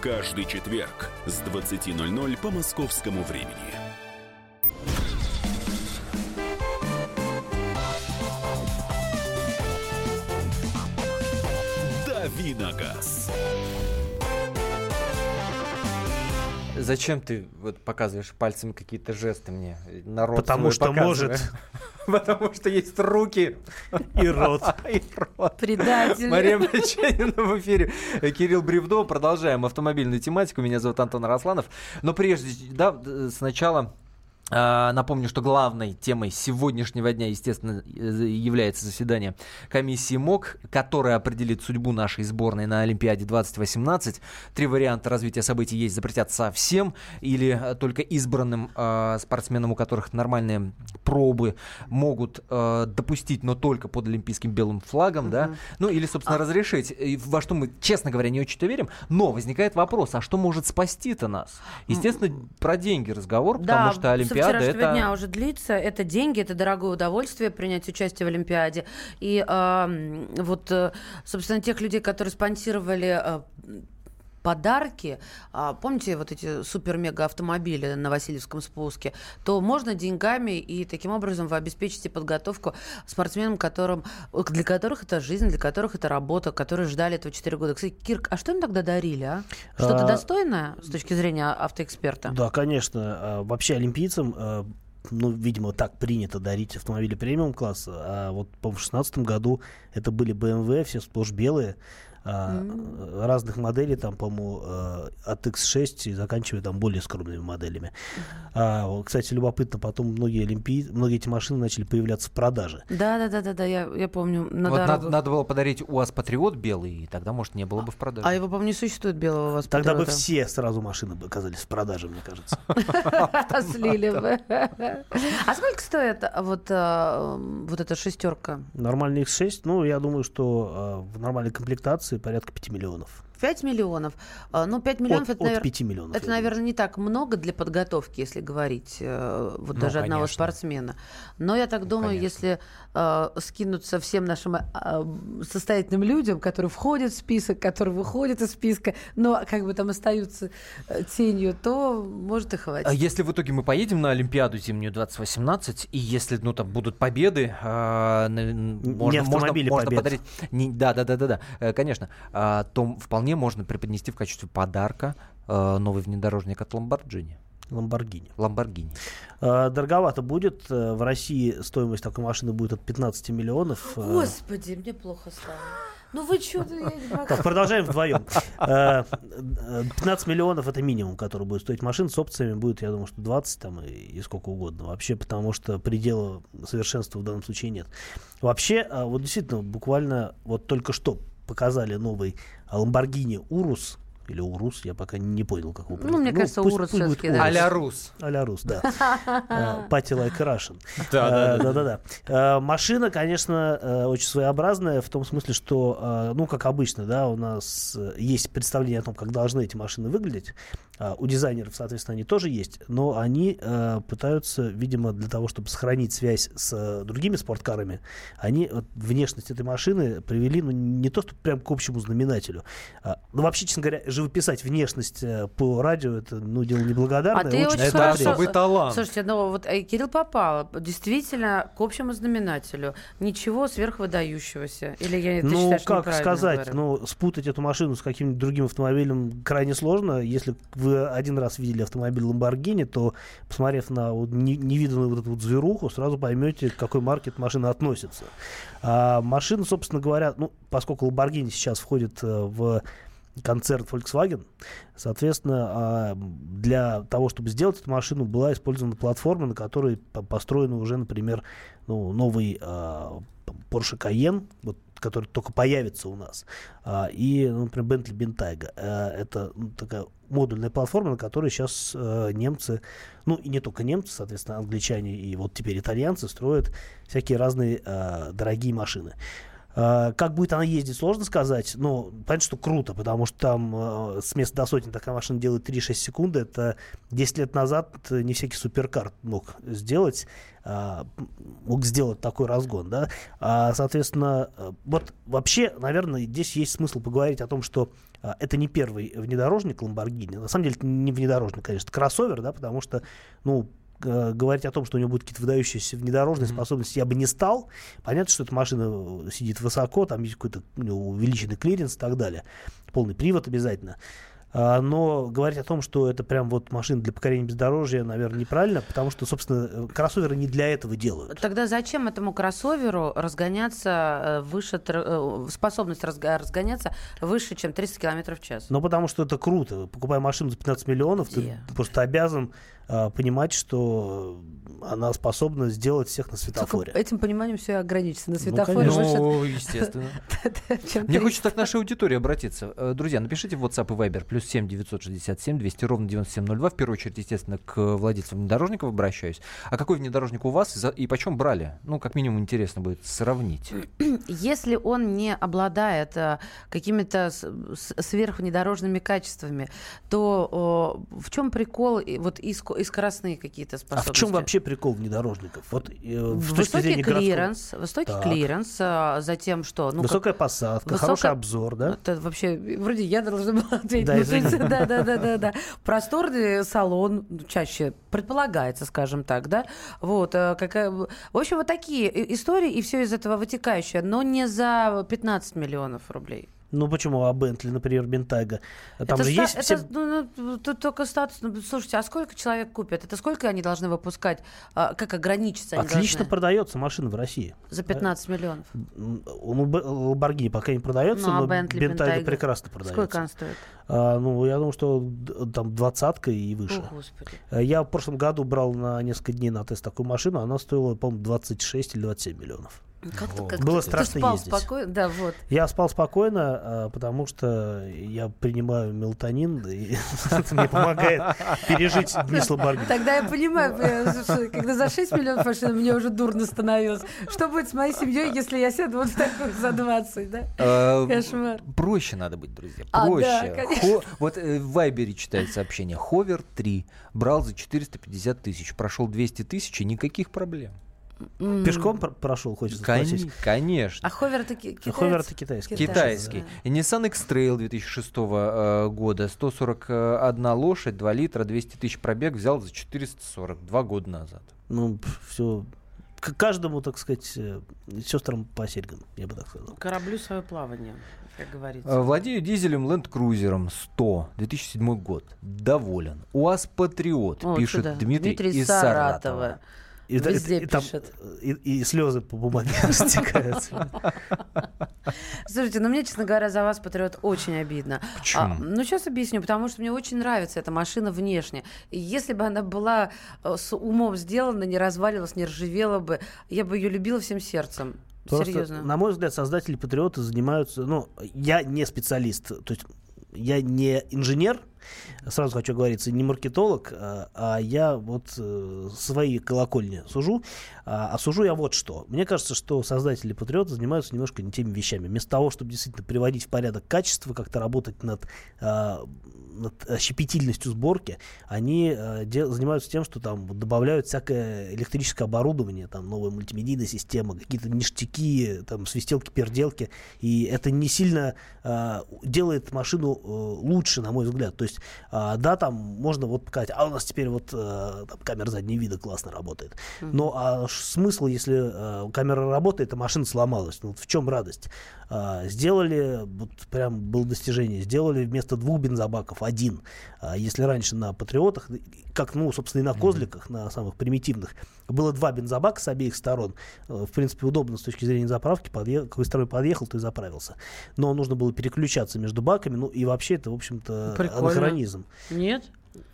Speaker 8: каждый четверг с 20.00 по московскому времени. Давиногаз.
Speaker 2: Зачем ты вот показываешь пальцами какие-то жесты мне? Народ
Speaker 4: Потому что
Speaker 2: показывай.
Speaker 4: может.
Speaker 2: Потому что есть руки.
Speaker 4: И рот.
Speaker 2: И рот.
Speaker 3: Предатель.
Speaker 2: Мария Баченина в эфире. Кирилл Бревдо. Продолжаем автомобильную тематику. Меня зовут Антон Росланов. Но прежде, да, д- сначала Напомню, что главной темой сегодняшнего дня, естественно, э, является заседание комиссии МОК, которая определит судьбу нашей сборной на Олимпиаде 2018. Три варианта развития событий есть. Запретят совсем или только избранным э, спортсменам, у которых нормальные пробы, могут э, допустить, но только под олимпийским белым флагом, да? Ну или, собственно, разрешить, И во что мы, честно говоря, не очень-то верим. Но возникает вопрос, а что может спасти-то нас? Естественно, про деньги разговор, потому что
Speaker 3: с
Speaker 2: Олимпиада это...
Speaker 3: дня уже длится. Это деньги, это дорогое удовольствие принять участие в Олимпиаде. И эм, вот, э, собственно, тех людей, которые спонсировали э, подарки, а, помните вот эти супер-мега автомобили на Васильевском спуске, то можно деньгами и таким образом вы обеспечите подготовку спортсменам, которым, для которых это жизнь, для которых это работа, которые ждали этого 4 года. Кстати, Кирк, а что им тогда дарили, а? Что-то
Speaker 4: А,
Speaker 3: достойное с точки зрения автоэксперта?
Speaker 4: Да, конечно. А, Вообще олимпийцам, а, ну, видимо, так принято дарить автомобили премиум класса. А вот по 2016 году это были BMW, все сплошь белые. А, разных моделей, там, по-моему, э, от X6 и заканчивая там более скромными моделями. А, вот, кстати, любопытно, потом многие олимпии, многие эти машины начали появляться в продаже.
Speaker 3: Да, да, да, да, да, я, я помню. На
Speaker 2: Вот надо, надо было подарить УАЗ Патриот белый, и тогда, может, не было бы в продаже.
Speaker 3: А его, по-моему, не существует белого у вас
Speaker 4: Тогда бы все сразу машины бы оказались в продаже, мне кажется.
Speaker 3: Слили бы. А сколько стоит а, вот, а, вот эта шестерка?
Speaker 4: Нормальный X6, ну, я думаю, что э, в нормальной комплектации порядка 5 миллионов.
Speaker 3: 5 миллионов. А, Ну, 5 миллионов
Speaker 4: От,
Speaker 3: это,
Speaker 4: от
Speaker 3: навер-
Speaker 4: 5 миллионов.
Speaker 3: Это, наверное, не так много для подготовки, если говорить э, вот
Speaker 2: Ну,
Speaker 3: даже одного
Speaker 2: конечно.
Speaker 3: спортсмена. Но я так думаю,
Speaker 2: конечно.
Speaker 3: если э, скинуться всем нашим э, состоятельным людям, которые входят в список, которые выходят из списка, но как бы там остаются э, тенью, то может и хватит.
Speaker 2: А если в итоге мы поедем на Олимпиаду зимнюю 2018, и если ну, там будут победы, а, на- н- можно, можно,
Speaker 4: автомобили
Speaker 2: можно
Speaker 4: побед.
Speaker 2: подарить. Не- да, да, да, да, да, э, конечно. А, то вполне можно преподнести в качестве подарка э, новый внедорожник от Lamborghini.
Speaker 4: Ламборгини.
Speaker 2: Lamborghini.
Speaker 4: А, дороговато будет. Э, В России стоимость такой машины будет от 15 миллионов. Э,
Speaker 3: Господи, мне плохо стало. Ну вы что?
Speaker 4: Так, продолжаем вдвоем. Э, э, 15 миллионов это минимум, который будет стоить машин. С опциями будет, я думаю, что 20 там и, и сколько угодно. Вообще, потому что предела совершенства в данном случае нет. Вообще, вот действительно, буквально вот только что показали новый Lamborghini Urus, или Урус, я пока не понял, как его
Speaker 3: Ну, мне кажется,
Speaker 4: пусть-
Speaker 3: Урус
Speaker 4: пусть будет. Урус.
Speaker 2: А-ля Рус.
Speaker 4: А-ля Рус, да. Пати like Russian.
Speaker 2: Да, да,
Speaker 4: Э,
Speaker 2: да.
Speaker 4: Да-да-да. Э, Машина, конечно, э, очень своеобразная в том смысле, что, ну, как обычно, да, у нас есть представление о том, как должны эти машины выглядеть. А У дизайнеров, соответственно, они тоже есть, но они э, пытаются, видимо, для того, чтобы сохранить связь с э, другими спорткарами, они вот, внешность этой машины привели, ну, не то, что прям к общему знаменателю. а, ну, вообще, честно говоря, живописать внешность э, по радио, это, ну, дело неблагодарное.
Speaker 3: А ты очень
Speaker 2: Это
Speaker 3: хорошо-
Speaker 2: особый талант.
Speaker 3: Слушайте, ну вот э, Кирилл попал действительно к общему знаменателю. Ничего сверхвыдающегося. Или я, ты
Speaker 4: ну,
Speaker 3: считаешь,
Speaker 4: как сказать,
Speaker 3: говорю?
Speaker 4: ну, спутать эту машину с каким-нибудь другим автомобилем крайне сложно. Если вы один раз видели автомобиль Lamborghini, то, посмотрев на вот не- невиданную вот эту вот зверуху, сразу поймете, к какой марке эта машина относится. А машина, собственно говоря, ну, поскольку Lamborghini сейчас входит э, в концерт Volkswagen, соответственно, а, для того, чтобы сделать эту машину, была использована платформа, на которой по- построена уже, например, ну, новый а, Porsche Cayenne, вот, который только появится у нас, а, и, ну, например, Bentley Bentayga. А, Это ну, такая модульная платформа, на которой сейчас э, немцы, ну и не только немцы, соответственно, англичане и вот теперь итальянцы строят всякие разные э, дорогие машины. Э, Как будет она ездить, сложно сказать, но понятно, что круто, потому что там э, с места до сотни такая машина делает 3-6 секунды. Это 10 лет назад э, не всякий суперкар мог сделать, а, мог сделать такой разгон, да. А, соответственно, э, вот вообще, наверное, здесь есть смысл поговорить о том, что это не первый внедорожник Lamborghini. На самом деле, это не внедорожник, конечно, кроссовер, да, потому что, ну, э, говорить о том, что у него будут какие-то выдающиеся внедорожные способности, я бы не стал. Понятно, что эта машина э, сидит высоко, там есть какой-то увеличенный клиренс и так далее. Полный привод обязательно. А, Но говорить о том, что это прям вот машина для покорения бездорожья, наверное, неправильно, потому что, собственно, э, кроссоверы не для этого делают.
Speaker 3: Тогда зачем этому кроссоверу разгоняться э, выше, э, способность разгоняться выше, чем 300 км в час?
Speaker 4: Ну, потому что это круто. Покупая машину за 15 миллионов,
Speaker 3: Где?
Speaker 4: ты просто обязан понимать, что она способна сделать всех на светофоре.
Speaker 3: Только этим пониманием все ограничится. На
Speaker 4: Ну,
Speaker 3: светофоре
Speaker 4: конечно.
Speaker 3: выше-
Speaker 2: Ну, естественно. Мне
Speaker 3: 300.
Speaker 2: хочется к нашей аудитории обратиться. Э, Друзья, напишите в WhatsApp и Viber плюс 7 967 200 ровно 9702. В первую очередь, естественно, к владельцам внедорожников обращаюсь. А какой внедорожник у вас и, почем брали? Ну, как минимум, интересно будет сравнить.
Speaker 3: Если он не обладает э, какими-то сверхвнедорожными качествами, то в чем прикол и вот и, ско- и скоростные какие-то
Speaker 4: А
Speaker 3: способности?
Speaker 4: в чем вообще прикол внедорожников? Вот, э,
Speaker 3: Высокий
Speaker 4: зрения городского-
Speaker 3: клиренс, высокий
Speaker 4: Так.
Speaker 3: клиренс, а, затем что? Ну, как-
Speaker 4: Высокая посадка,
Speaker 3: Высокая-
Speaker 4: хороший обзор, да?
Speaker 3: Это вообще, вроде я должна была ответить.
Speaker 4: Да,
Speaker 3: Ну, да, да, да, да, да. Просторный салон, ну, чаще предполагается, скажем так, да. Вот, э, какая... В общем, вот такие и- истории, и все из этого вытекающее, но не за 15 миллионов рублей.
Speaker 4: Ну почему? А Бентли, например, Bentayga? Там
Speaker 3: это
Speaker 4: же
Speaker 3: ста-
Speaker 4: есть
Speaker 3: это,
Speaker 4: все...
Speaker 3: ну, ну, тут только статус. Ну, слушайте, а сколько человек купят? Это сколько они должны выпускать? А, как ограничиться они
Speaker 4: Отлично
Speaker 3: должны?
Speaker 4: продается машина в России.
Speaker 3: За 15 миллионов.
Speaker 4: М, У Б- Lamborghini пока не продается,
Speaker 3: Ну, а
Speaker 4: но
Speaker 3: Bentley,
Speaker 4: Бентайга
Speaker 3: Bentayga?
Speaker 4: прекрасно продается.
Speaker 3: Сколько она стоит?
Speaker 4: А, ну, я думаю, что там двадцатка и выше.
Speaker 3: О, Господи.
Speaker 4: Э, Я в прошлом году брал на несколько дней на тест такую машину, она стоила, по-моему, 26 или 27 миллионов.
Speaker 3: Как-то, как
Speaker 4: Было
Speaker 3: ты
Speaker 4: страшно
Speaker 3: спал
Speaker 4: ездить.
Speaker 3: спокойно? Да, вот.
Speaker 4: Я спал спокойно, а, потому что я принимаю мелатонин, и это мне помогает пережить дни с Lamborghini.
Speaker 3: Тогда я понимаю, когда за 6 миллионов машин мне уже дурно становилось. Что будет с моей семьей, если я сяду вот в такую за 20, да?
Speaker 2: Э,
Speaker 3: Кошмар.
Speaker 2: Проще надо быть, друзья.
Speaker 3: А,
Speaker 2: Проще. Вот э, в Вайбере читает сообщение. Ховер 3 брал за 450 тысяч. Прошел 200 тысяч и никаких проблем.
Speaker 4: Пешком пр- прошел, хочется
Speaker 2: Кон-
Speaker 4: спросить.
Speaker 2: Конечно.
Speaker 3: А ховер это ки- китаец?
Speaker 4: Ховер это китайский.
Speaker 2: Китайский. И Nissan X-Trail 2006 э, года. 141 лошадь, 2 литра, 200 тысяч пробег взял за 440. Два года назад.
Speaker 4: Ну, все. К каждому, так сказать, э, сестрам по серьгам, я бы так сказал.
Speaker 3: Кораблю свое плавание, как говорится.
Speaker 2: Э, Владею дизелем Land Cruiser 100, 2007 год. Доволен. УАЗ Патриот,
Speaker 3: Вот
Speaker 2: пишет
Speaker 3: сюда.
Speaker 2: Дмитрий, из
Speaker 3: Саратова.
Speaker 2: Саратова.
Speaker 4: И,
Speaker 3: Везде
Speaker 4: и там,
Speaker 3: пишет.
Speaker 4: и, и слезы по бумаге растекаются.
Speaker 3: Слушайте, ну мне, честно говоря, за вас, Патриот, очень обидно.
Speaker 2: Почему?
Speaker 3: А, ну, сейчас объясню. Потому что мне очень нравится эта машина внешне. И если бы она была э, с умом сделана, не развалилась, не ржавела бы, я бы ее любила всем сердцем.
Speaker 4: Просто,
Speaker 3: Серьезно.
Speaker 4: на мой взгляд, создатели Патриота занимаются... Ну, я не специалист, то есть я не инженер, сразу хочу говориться, не маркетолог, а, а я вот э, свои колокольни сужу. А, а сужу я вот что. Мне кажется, что создатели Патриота занимаются немножко не теми вещами. Вместо того, чтобы действительно приводить в порядок качество, как-то работать над, а, над щепетильностью сборки, они де- занимаются тем, что там добавляют всякое электрическое оборудование, там новая мультимедийная система, какие-то ништяки, там свистелки-перделки. И это не сильно делает машину э, лучше, на мой взгляд. То есть, а, да, там можно вот показать, а у нас теперь вот э, там камера заднего вида классно работает. Но а ш- смысл, если э, камера работает, а машина сломалась? Ну, в чем радость? А, сделали, вот прям было достижение, сделали вместо двух бензобаков один. А, если раньше на Патриотах, как, ну, собственно, и на Козликах, на самых примитивных, было два бензобака с обеих сторон. Э, В принципе, удобно с точки зрения заправки. Подъе... Какой стороной подъехал, то и заправился. Но нужно было переключаться между баками. Ну, и вообще это, в общем-то,
Speaker 3: Прикольно.
Speaker 4: Анахронизм.
Speaker 3: Нет?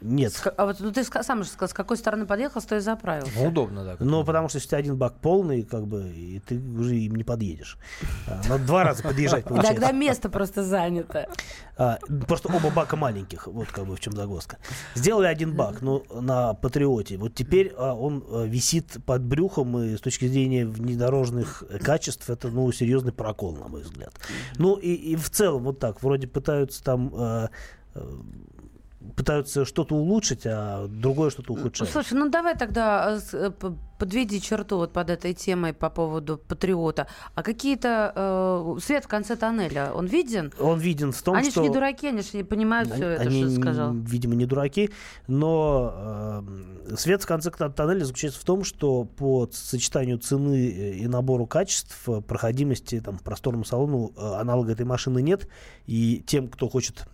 Speaker 4: Нет.
Speaker 3: С а вот ну, ты сам же сказал, с какой стороны подъехал, с той и заправился.
Speaker 2: Ну, удобно, да.
Speaker 4: Ну, потому что если у тебя один бак полный, как бы, и ты уже им не подъедешь. А, Надо два раза подъезжать, получается.
Speaker 3: Иногда место просто занято.
Speaker 4: А, просто оба бака маленьких, вот как бы в чем загвоздка. Сделали один бак, ну, на Патриоте. Вот теперь а, он а, висит под брюхом, и с точки зрения внедорожных качеств, это, ну, серьезный прокол, на мой взгляд. Ну, и, и в целом вот так, вроде пытаются там... а, пытаются что-то улучшить, а другое что-то ухудшать.
Speaker 3: Слушай, ну давай тогда э, э, подведи черту вот под этой темой по поводу патриота. А какие-то э, свет в конце тоннеля, он виден?
Speaker 4: Он виден в том,
Speaker 3: они
Speaker 4: что...
Speaker 3: же не дураки, они же не понимают все это,
Speaker 4: Они,
Speaker 3: что ты сказал.
Speaker 4: видимо, не дураки, но э, свет в конце тон- тоннеля заключается в том, что по сочетанию цены э, и набору качеств, э, проходимости там, просторному салону э, аналога этой машины нет, и тем, кто хочет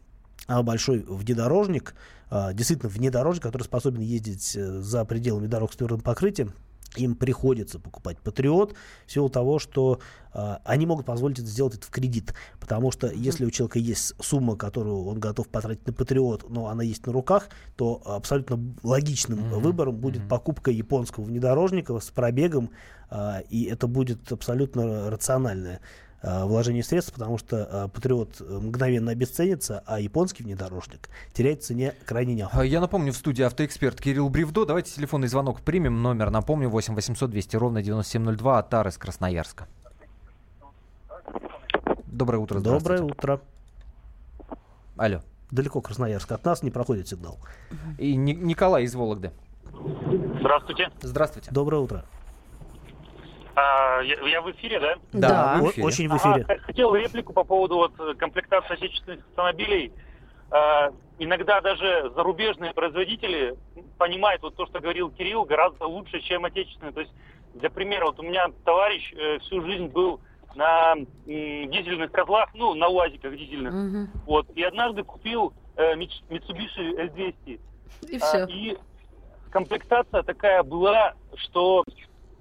Speaker 4: большой внедорожник, а, действительно внедорожник, который способен ездить э, за пределами дорог с твердым покрытием, им приходится покупать Патриот в силу того, что а, они могут позволить это сделать это в кредит. Потому что если у человека есть сумма, которую он готов потратить на Патриот, но она есть на руках, то абсолютно логичным выбором будет покупка японского внедорожника с пробегом, а, и это будет абсолютно рациональное а, вложение средств, потому что а, Патриот э, мгновенно обесценится, а японский внедорожник теряет в цене крайне неохотно.
Speaker 2: А, Я напомню, в студии автоэксперт Кирилл Бревдо. Давайте телефонный звонок примем. Номер, напомню, 8 800 200 ровно 9702. Атар из Красноярска. Доброе утро,
Speaker 4: Доброе утро.
Speaker 2: Алло.
Speaker 4: Далеко Красноярск. От нас не проходит сигнал.
Speaker 2: И Ни- Николай из Вологды.
Speaker 9: Здравствуйте.
Speaker 2: Здравствуйте.
Speaker 4: Доброе утро.
Speaker 9: А, я, я в эфире, да?
Speaker 2: Да, вы в эфире.
Speaker 4: Очень в эфире.
Speaker 9: А, хотел реплику по поводу вот э, комплектации отечественных автомобилей. А, иногда даже зарубежные производители понимают вот то, что говорил Кирилл, гораздо лучше, чем отечественные. То есть, для примера, вот у меня товарищ э, всю жизнь был на м, дизельных козлах, ну, на УАЗиках дизельных.
Speaker 3: Мгм.
Speaker 9: Вот. И однажды купил э, Mitsubishi L200.
Speaker 3: И
Speaker 9: А,
Speaker 3: все.
Speaker 9: и комплектация такая была, что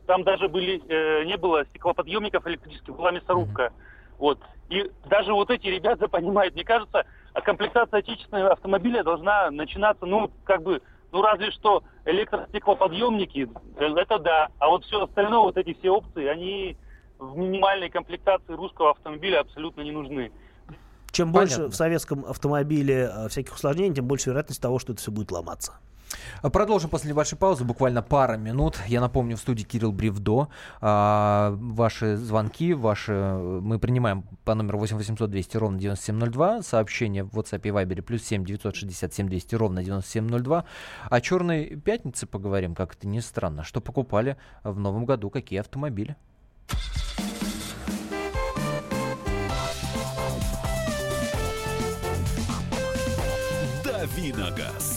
Speaker 9: там даже были, э, не было стеклоподъемников электрических, была мясорубка. Вот. И даже вот эти ребята понимают, мне кажется, а комплектация отечественного автомобиля должна начинаться, ну, как бы, ну, разве что электростеклоподъемники, э, это да. А вот все остальное, вот эти все опции, они в минимальной комплектации русского автомобиля абсолютно не нужны.
Speaker 4: Чем больше
Speaker 2: Понятно.
Speaker 4: в советском автомобиле э, всяких усложнений, тем больше вероятность того, что это все будет ломаться.
Speaker 2: Продолжим после небольшой паузы, буквально пара минут. Я напомню, в студии Кирилл Бревдо. А, ваши звонки, ваши мы принимаем по номеру 8 800 200 ровно 9702. Сообщение в WhatsApp и Viber плюс 7 967 200 ровно 9702. О черной пятнице поговорим, как это ни странно. Что покупали в новом году, какие автомобили?
Speaker 8: Давиногаз.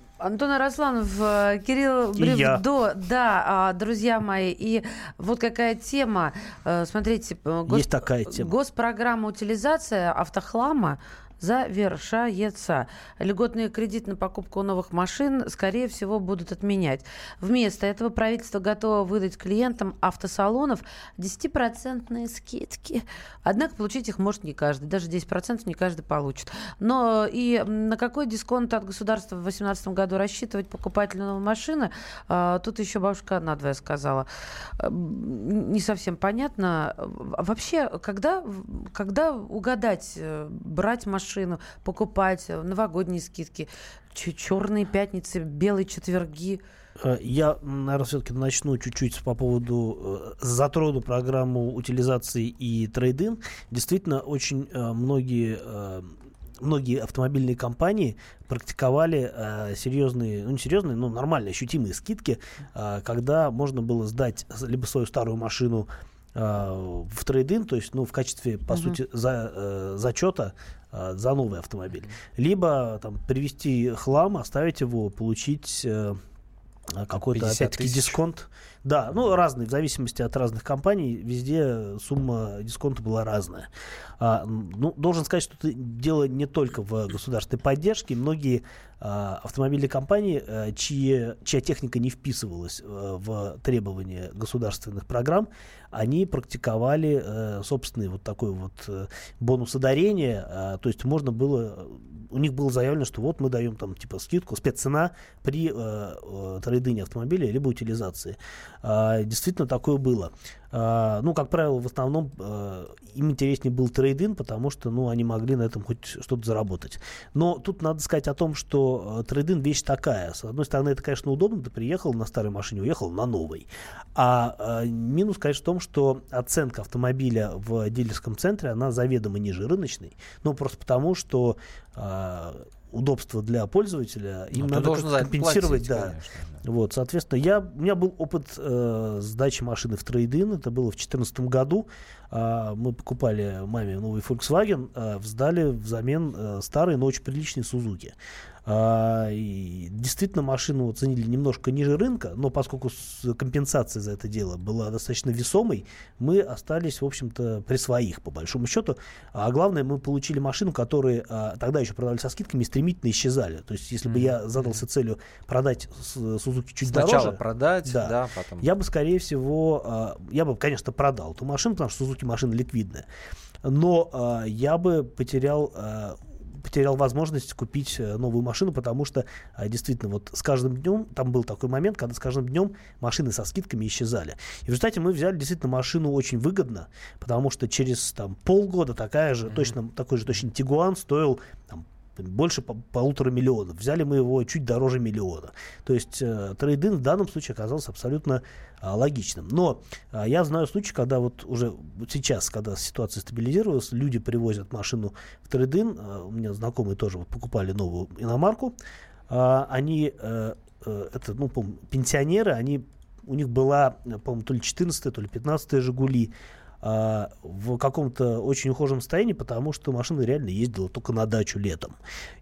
Speaker 3: Антон Арасланов, э, Кирилл. Бревдо, да, а, друзья мои, и вот какая тема, э, смотрите, э, гос-
Speaker 4: Есть такая тема.
Speaker 3: госпрограмма утилизация автохлама завершается. Льготный кредит на покупку новых машин, скорее всего, будут отменять. Вместо этого правительство готово выдать клиентам автосалонов 10% скидки. Однако получить их может не каждый. Даже 10% не каждый получит. Но и на какой дисконт от государства в 2018 году рассчитывать покупателю новой машины, а, тут еще бабушка надвое сказала. Не совсем понятно. Вообще, когда, когда угадать, э, брать машину, покупать, э, новогодние скидки, черные пятницы, белые четверги?
Speaker 4: Э, Я, наверное, все-таки начну чуть-чуть по поводу, э, затрону программу утилизации и трейдин. Действительно, очень многие многие автомобильные компании практиковали э, серьезные, ну не серьезные, но нормальные, ощутимые скидки, э, когда можно было сдать либо свою старую машину в трейдин, то есть, ну, в качестве, по
Speaker 3: Мгм.
Speaker 4: сути, за, э, зачета э, за новый автомобиль. Либо там привезти хлам, оставить его, получить э, какой-то
Speaker 2: 50
Speaker 4: опять-таки
Speaker 2: тысяч.
Speaker 4: дисконт. Да, ну разный, в зависимости от разных компаний, везде сумма дисконта была разная. А, ну, должен сказать, что это дело не только в государственной поддержке. Многие а, автомобильные компании, а, чьи, чья техника не вписывалась а, в требования государственных программ, они практиковали э, собственный вот такой вот э, бонус одарения. а, то есть можно было у них было заявлено, что вот мы даем там типа скидку, спеццена при э, э, трейдине автомобиля либо утилизации. А, действительно такое было. А, ну, как правило, в основном э, им интереснее был трейдин, потому что, ну, они могли на этом хоть что-то заработать. Но тут надо сказать о том, что э, трейдин вещь такая. С одной стороны, это, конечно, удобно, ты приехал на старой машине, уехал на новой. А э, минус, конечно, в том, что оценка автомобиля в дилерском центре, она заведомо ниже рыночной. Ну, просто потому, что а, удобство для пользователя им
Speaker 2: Ну,
Speaker 4: надо как-то
Speaker 2: за это
Speaker 4: компенсировать,
Speaker 2: платить,
Speaker 4: да.
Speaker 2: конечно,
Speaker 4: Вот, соответственно, я, у меня был опыт э, сдачи машины в трейдин, это было в 2014 году. А, мы покупали маме новый Volkswagen, а, сдали взамен э, старый, но очень приличный Suzuki. А, и действительно, машину оценили немножко ниже рынка, но поскольку компенсация за это дело была достаточно весомой, мы остались, в общем-то, при своих, по большому счету. А главное, мы получили машину, которые а, тогда еще продавали со скидками и стремительно исчезали. То есть, если бы я задался целью продать с- Suzuki чуть
Speaker 2: Сначала
Speaker 4: дороже,
Speaker 2: продать,
Speaker 4: да,
Speaker 2: да, потом.
Speaker 4: я бы, скорее всего, а, я бы, конечно, продал эту машину, потому что Suzuki машина ликвидная. Но я бы потерял потерял возможность купить э, новую машину, потому что а, действительно вот с каждым днем, там был такой момент, когда с каждым днем машины со скидками исчезали. И в результате мы взяли действительно машину очень выгодно, потому что через там, полгода такая же, точно, такой же точно Тигуан стоил там, больше по- полутора миллионов. Взяли мы его чуть дороже миллиона. То есть э, трейдин в данном случае оказался абсолютно а, логичным. Но а, я знаю случаи, когда вот уже сейчас, когда ситуация стабилизировалась, люди привозят машину в трейдин. А, у меня знакомые тоже вот покупали новую иномарку. А, они, э, э, это, ну, пенсионеры, они, у них была, э, по-моему, то ли 14 то ли 15 «Жигули», а, в каком-то очень ухоженном состоянии, потому что машина реально ездила только на дачу летом.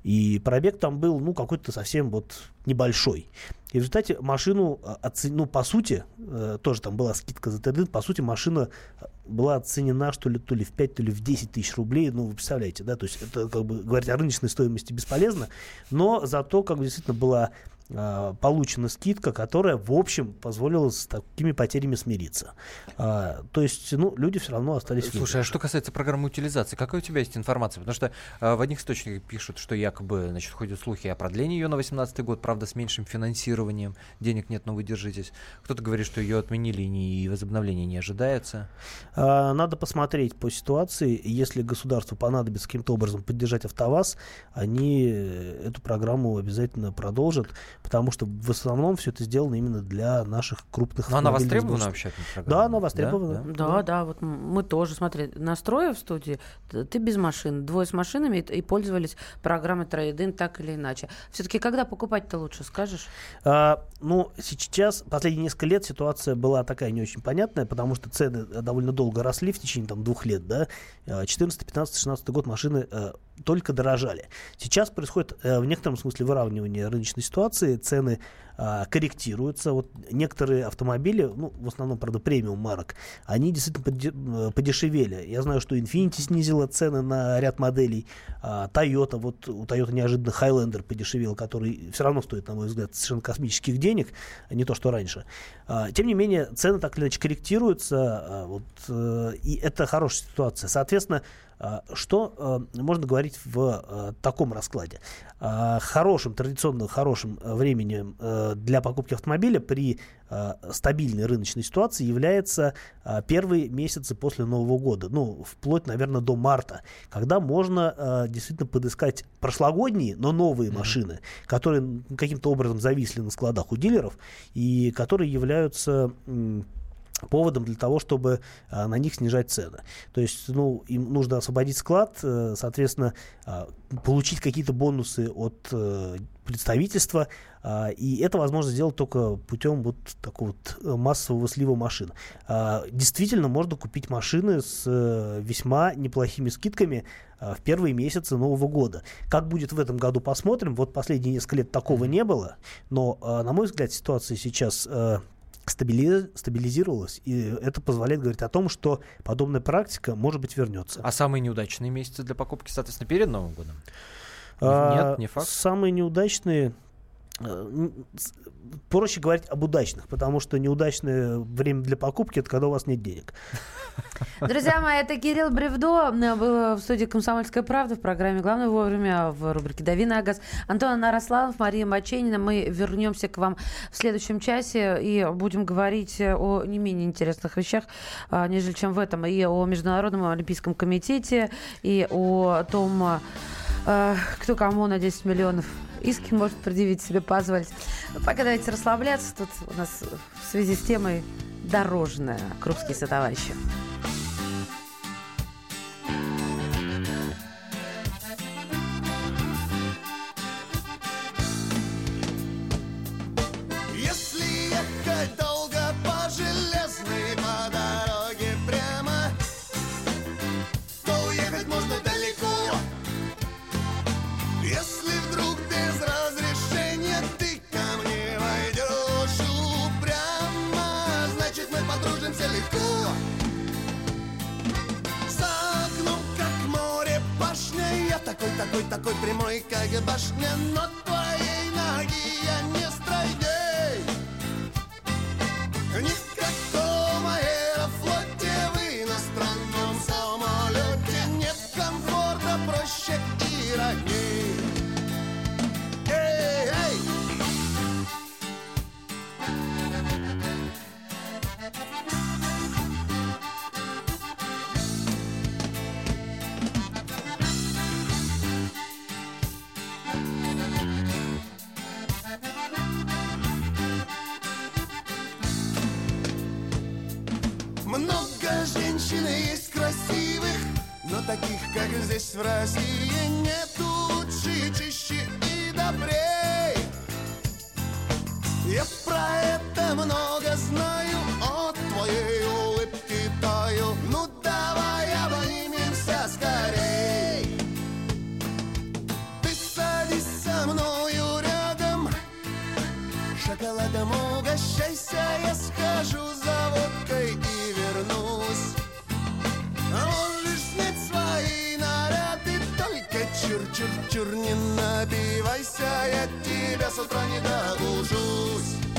Speaker 4: И пробег там был, ну, какой-то совсем вот небольшой. И в результате машину, а, оце- ну, по сути, э, тоже там была скидка за трейдинг, по сути, машина э, была оценена, что ли, то ли в 5, то ли в 10 тысяч рублей. Ну, вы представляете, да, то есть это, как бы, говорить о рыночной стоимости бесполезно, но зато, как бы, действительно была а, получена скидка, которая, в общем, позволила с такими потерями смириться. А, то есть, ну, люди все равно остались
Speaker 2: Слушай, а что касается программы утилизации, какая у тебя есть информация? Потому что э, в одних источниках пишут, что якобы, значит, ходят слухи о продлении ее на 2018 год, правда, с меньшим финансированием, денег нет, но вы держитесь. Кто-то говорит, что ее отменили и возобновление не ожидается.
Speaker 4: А, Надо посмотреть по ситуации. Если государству понадобится каким-то образом поддержать АвтоВАЗ, они э, эту программу обязательно продолжат. Потому что в основном все это сделано именно для наших крупных
Speaker 2: Но она востребована вообще?
Speaker 4: Да, она востребована.
Speaker 2: Да?
Speaker 3: Да, да, вот м- мы тоже, смотри, настроив в студии, ты без машин, двое с машинами и, и пользовались программой Трейдин так или иначе. Все-таки когда покупать-то лучше, скажешь?
Speaker 4: А, ну, сейчас, последние несколько лет ситуация была такая не очень понятная, потому что цены э, довольно долго росли в течение там, двух лет, да, 14, 15, 16 год машины э, только дорожали. Сейчас происходит э, в некотором смысле выравнивание рыночной ситуации, цены э, корректируются. Вот некоторые автомобили, ну, в основном, правда, премиум марок, они действительно э, подешевели. Я знаю, что Infiniti снизила цены на ряд моделей, а Toyota, вот у Toyota неожиданно Highlander подешевел, который все равно стоит, на мой взгляд, совершенно космических денег, а не то, что раньше. А, Тем не менее, цены так или иначе корректируются, а, вот, э, и это хорошая ситуация. Соответственно, а, что э, можно говорить в таком раскладе? А, Хорошим, традиционно хорошим временем для покупки автомобиля при э, стабильной рыночной ситуации является а, первые месяцы после Нового года, ну, вплоть, наверное, до марта, когда можно э, действительно подыскать прошлогодние, но новые машины, которые каким-то образом зависли на складах у дилеров и которые являются поводом для того, чтобы а, на них снижать цены. То есть, ну, им нужно освободить склад, э, соответственно, а, получить какие-то бонусы от э, представительства, а, и это возможно сделать только путем вот такого вот э, массового слива машин. А, Действительно, можно купить машины с э, весьма неплохими скидками а, в первые месяцы Нового года. Как будет в этом году, посмотрим. Вот последние несколько лет такого не было, но, на мой взгляд, ситуация сейчас э, стабили- стабилизировалась, и это позволяет говорить о том, что подобная практика, может быть, вернется.
Speaker 2: А самые неудачные месяцы для покупки, соответственно, перед Новым годом?
Speaker 4: А,
Speaker 2: Нет, не факт.
Speaker 4: Самые неудачные... э, Проще говорить об удачных, потому что неудачное время для покупки это когда у вас нет денег.
Speaker 3: Друзья мои, это Кирилл Бревдо. э, Был в студии «Комсомольская правда» в программе «Главное вовремя» в рубрике «Дави на газ». Антон Нарославов, Мария Маченина. Мы вернемся к вам в следующем часе и будем говорить о не менее интересных вещах, а, нежели чем в этом. И о Международном олимпийском комитете, и о том, кто кому на 10 миллионов иски может предъявить себе позволить. Ну, Пока давайте расслабляться. Тут у нас в связи с темой дорожная. Крупские сотоварищи.
Speaker 10: Если такой, такой, такой прямой, как башня, но твоей ноги я не стройней. Здесь в России, нет лучше, чище и добрей. Я про это много с утра не догужусь.